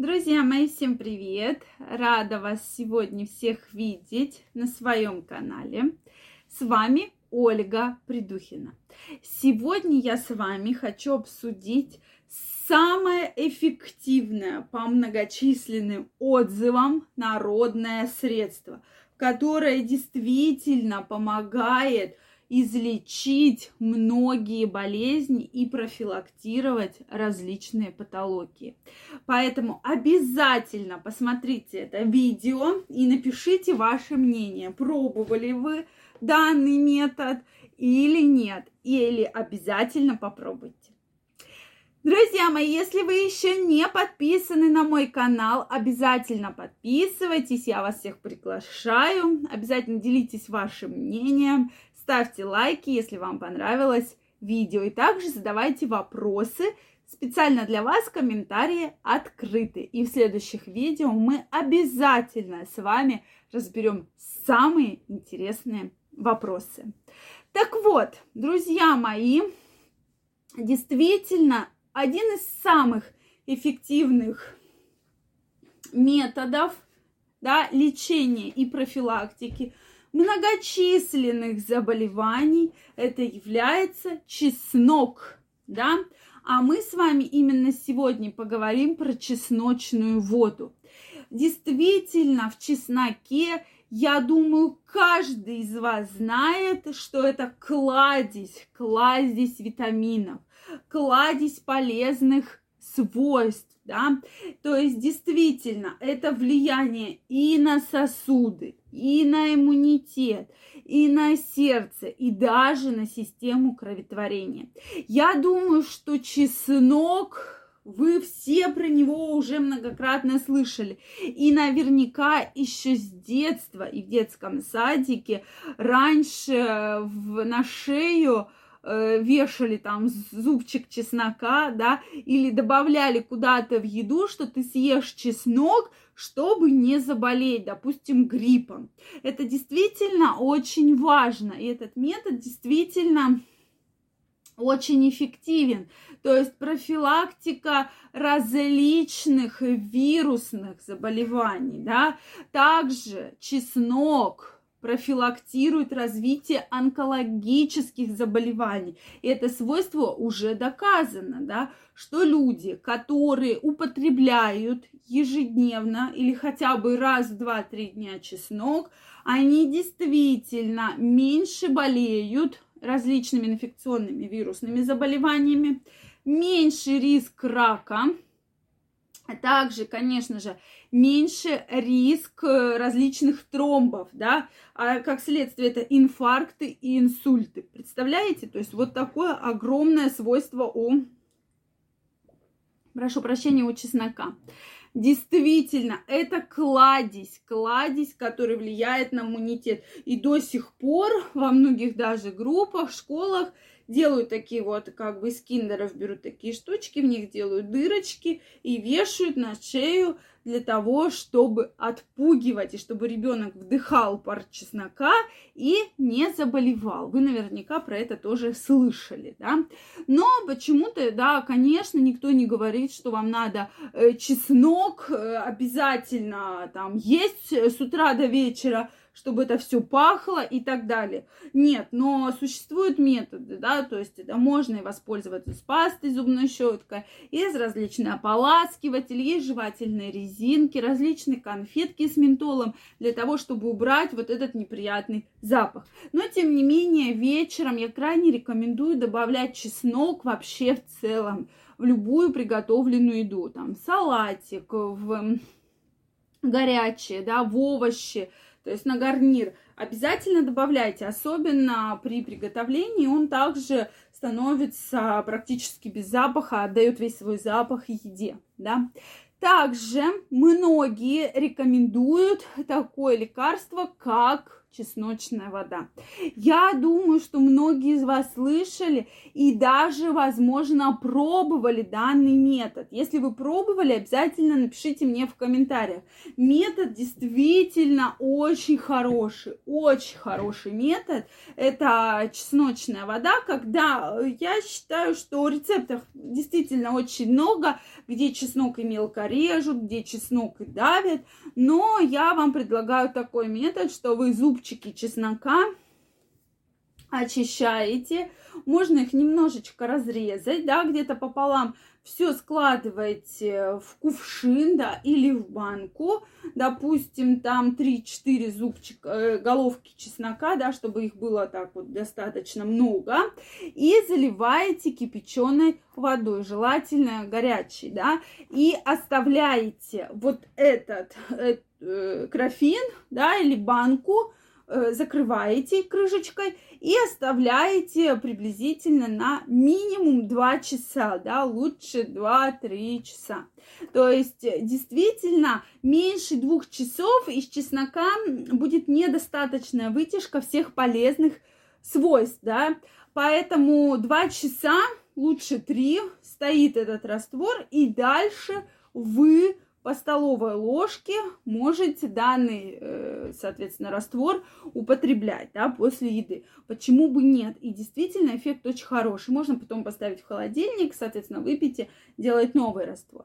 Друзья мои, всем привет! Рада вас сегодня всех видеть на своем канале. С вами Ольга Придухина. Сегодня я с вами хочу обсудить самое эффективное по многочисленным отзывам народное средство, которое действительно помогает – излечить многие болезни и профилактировать различные патологии. Поэтому обязательно посмотрите это видео и напишите ваше мнение, пробовали вы данный метод или нет, или обязательно попробуйте. Друзья мои, если вы еще не подписаны на мой канал, обязательно подписывайтесь, я вас всех приглашаю, обязательно делитесь вашим мнением, Ставьте лайки, если вам понравилось видео. И также задавайте вопросы. Специально для вас комментарии открыты. И в следующих видео мы обязательно с вами разберем самые интересные вопросы. Так вот, друзья мои, действительно, один из самых эффективных методов да, лечения и профилактики – многочисленных заболеваний это является чеснок, да? А мы с вами именно сегодня поговорим про чесночную воду. Действительно, в чесноке, я думаю, каждый из вас знает, что это кладезь, кладезь витаминов, кладезь полезных свойств да, то есть действительно это влияние и на сосуды, и на иммунитет, и на сердце, и даже на систему кроветворения. Я думаю, что чеснок вы все про него уже многократно слышали. И наверняка еще с детства и в детском садике раньше в, на шею э, вешали там зубчик чеснока, да, или добавляли куда-то в еду, что ты съешь чеснок, чтобы не заболеть, допустим, гриппом. Это действительно очень важно, и этот метод действительно очень эффективен. То есть профилактика различных вирусных заболеваний, да. Также чеснок, профилактирует развитие онкологических заболеваний. И это свойство уже доказано, да, что люди, которые употребляют ежедневно или хотя бы раз в 2-3 дня чеснок, они действительно меньше болеют различными инфекционными вирусными заболеваниями, меньше риск рака, также, конечно же, меньше риск э, различных тромбов, да, а как следствие это инфаркты и инсульты. Представляете? То есть вот такое огромное свойство у, прошу прощения, у чеснока. Действительно, это кладезь, кладезь, который влияет на иммунитет. И до сих пор во многих даже группах, школах делают такие вот, как бы из киндеров берут такие штучки, в них делают дырочки и вешают на шею для того, чтобы отпугивать, и чтобы ребенок вдыхал пар чеснока и не заболевал. Вы наверняка про это тоже слышали, да? Но почему-то, да, конечно, никто не говорит, что вам надо э, чеснок э, обязательно там есть с утра до вечера, чтобы это все пахло и так далее. Нет, но существуют методы, да, то есть это можно и воспользоваться с пастой, зубной щеткой, есть различные ополаскиватели, есть жевательные резинки, различные конфетки с ментолом для того, чтобы убрать вот этот неприятный запах. Но, тем не менее, вечером я крайне рекомендую добавлять чеснок вообще в целом в любую приготовленную еду, там, салатик, в горячее, да, в овощи, то есть на гарнир, обязательно добавляйте, особенно при приготовлении, он также становится практически без запаха, отдает весь свой запах еде, да. Также многие рекомендуют такое лекарство, как чесночная вода. Я думаю, что многие из вас слышали и даже, возможно, пробовали данный метод. Если вы пробовали, обязательно напишите мне в комментариях. Метод действительно очень хороший, очень хороший метод. Это чесночная вода, когда я считаю, что рецептов действительно очень много, где чеснок и мелко режут, где чеснок и давят, но я вам предлагаю такой метод, что вы зубчики чеснока очищаете, можно их немножечко разрезать, да, где-то пополам, все складываете в кувшин, да, или в банку, допустим, там 3-4 зубчика, э, головки чеснока, да, чтобы их было так вот достаточно много, и заливаете кипяченой водой, желательно горячей, да, и оставляете вот этот, этот э, графин, да, или банку, э, закрываете крышечкой и оставляете приблизительно на минимум 2 часа, да, лучше 2-3 часа. То есть действительно меньше двух часов из чеснока будет недостаточная вытяжка всех полезных свойств, да, поэтому 2 часа, лучше 3, стоит этот раствор и дальше вы по столовой ложке можете данный, э, соответственно, раствор употреблять да, после еды. Почему бы нет? И действительно эффект очень хороший. Можно потом поставить в холодильник, соответственно, выпить и делать новый раствор.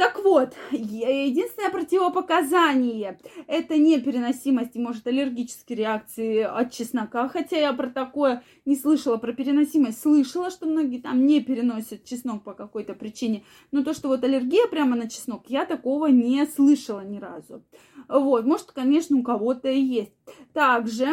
Так вот, единственное противопоказание – это непереносимость и, может, аллергические реакции от чеснока. Хотя я про такое не слышала, про переносимость слышала, что многие там не переносят чеснок по какой-то причине. Но то, что вот аллергия прямо на чеснок, я такого не слышала ни разу. Вот, может, конечно, у кого-то и есть. Также,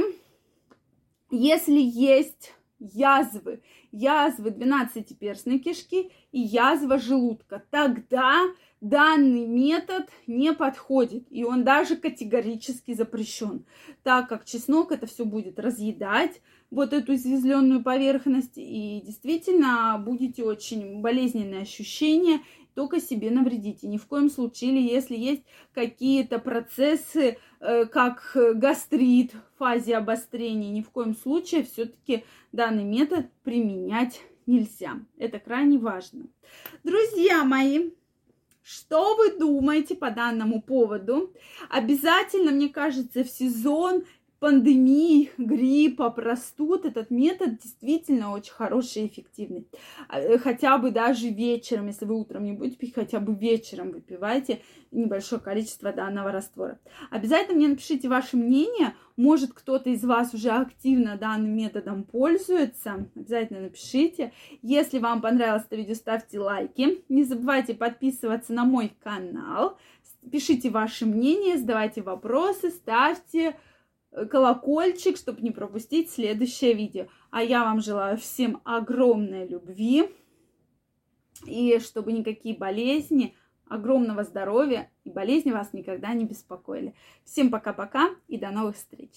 если есть язвы, язвы 12-перстной кишки и язва желудка, тогда данный метод не подходит, и он даже категорически запрещен, так как чеснок это все будет разъедать, вот эту извезленную поверхность, и действительно будете очень болезненные ощущения, только себе навредите. Ни в коем случае, или если есть какие-то процессы, э, как гастрит фазе обострения, ни в коем случае все-таки данный метод применять нельзя. Это крайне важно. Друзья мои, что вы думаете по данному поводу? Обязательно, мне кажется, в сезон пандемии, гриппа, простуд, этот метод действительно очень хороший и эффективный. А, э, хотя бы даже вечером, если вы утром не будете пить, хотя бы вечером выпивайте небольшое количество данного раствора. Обязательно мне напишите ваше мнение. Может, кто-то из вас уже активно данным методом пользуется. Обязательно напишите. Если вам понравилось это видео, ставьте лайки. Не забывайте подписываться на мой канал. Пишите ваше мнение, задавайте вопросы, ставьте колокольчик, чтобы не пропустить следующее видео. А я вам желаю всем огромной любви и чтобы никакие болезни, огромного здоровья и болезни вас никогда не беспокоили. Всем пока-пока и до новых встреч!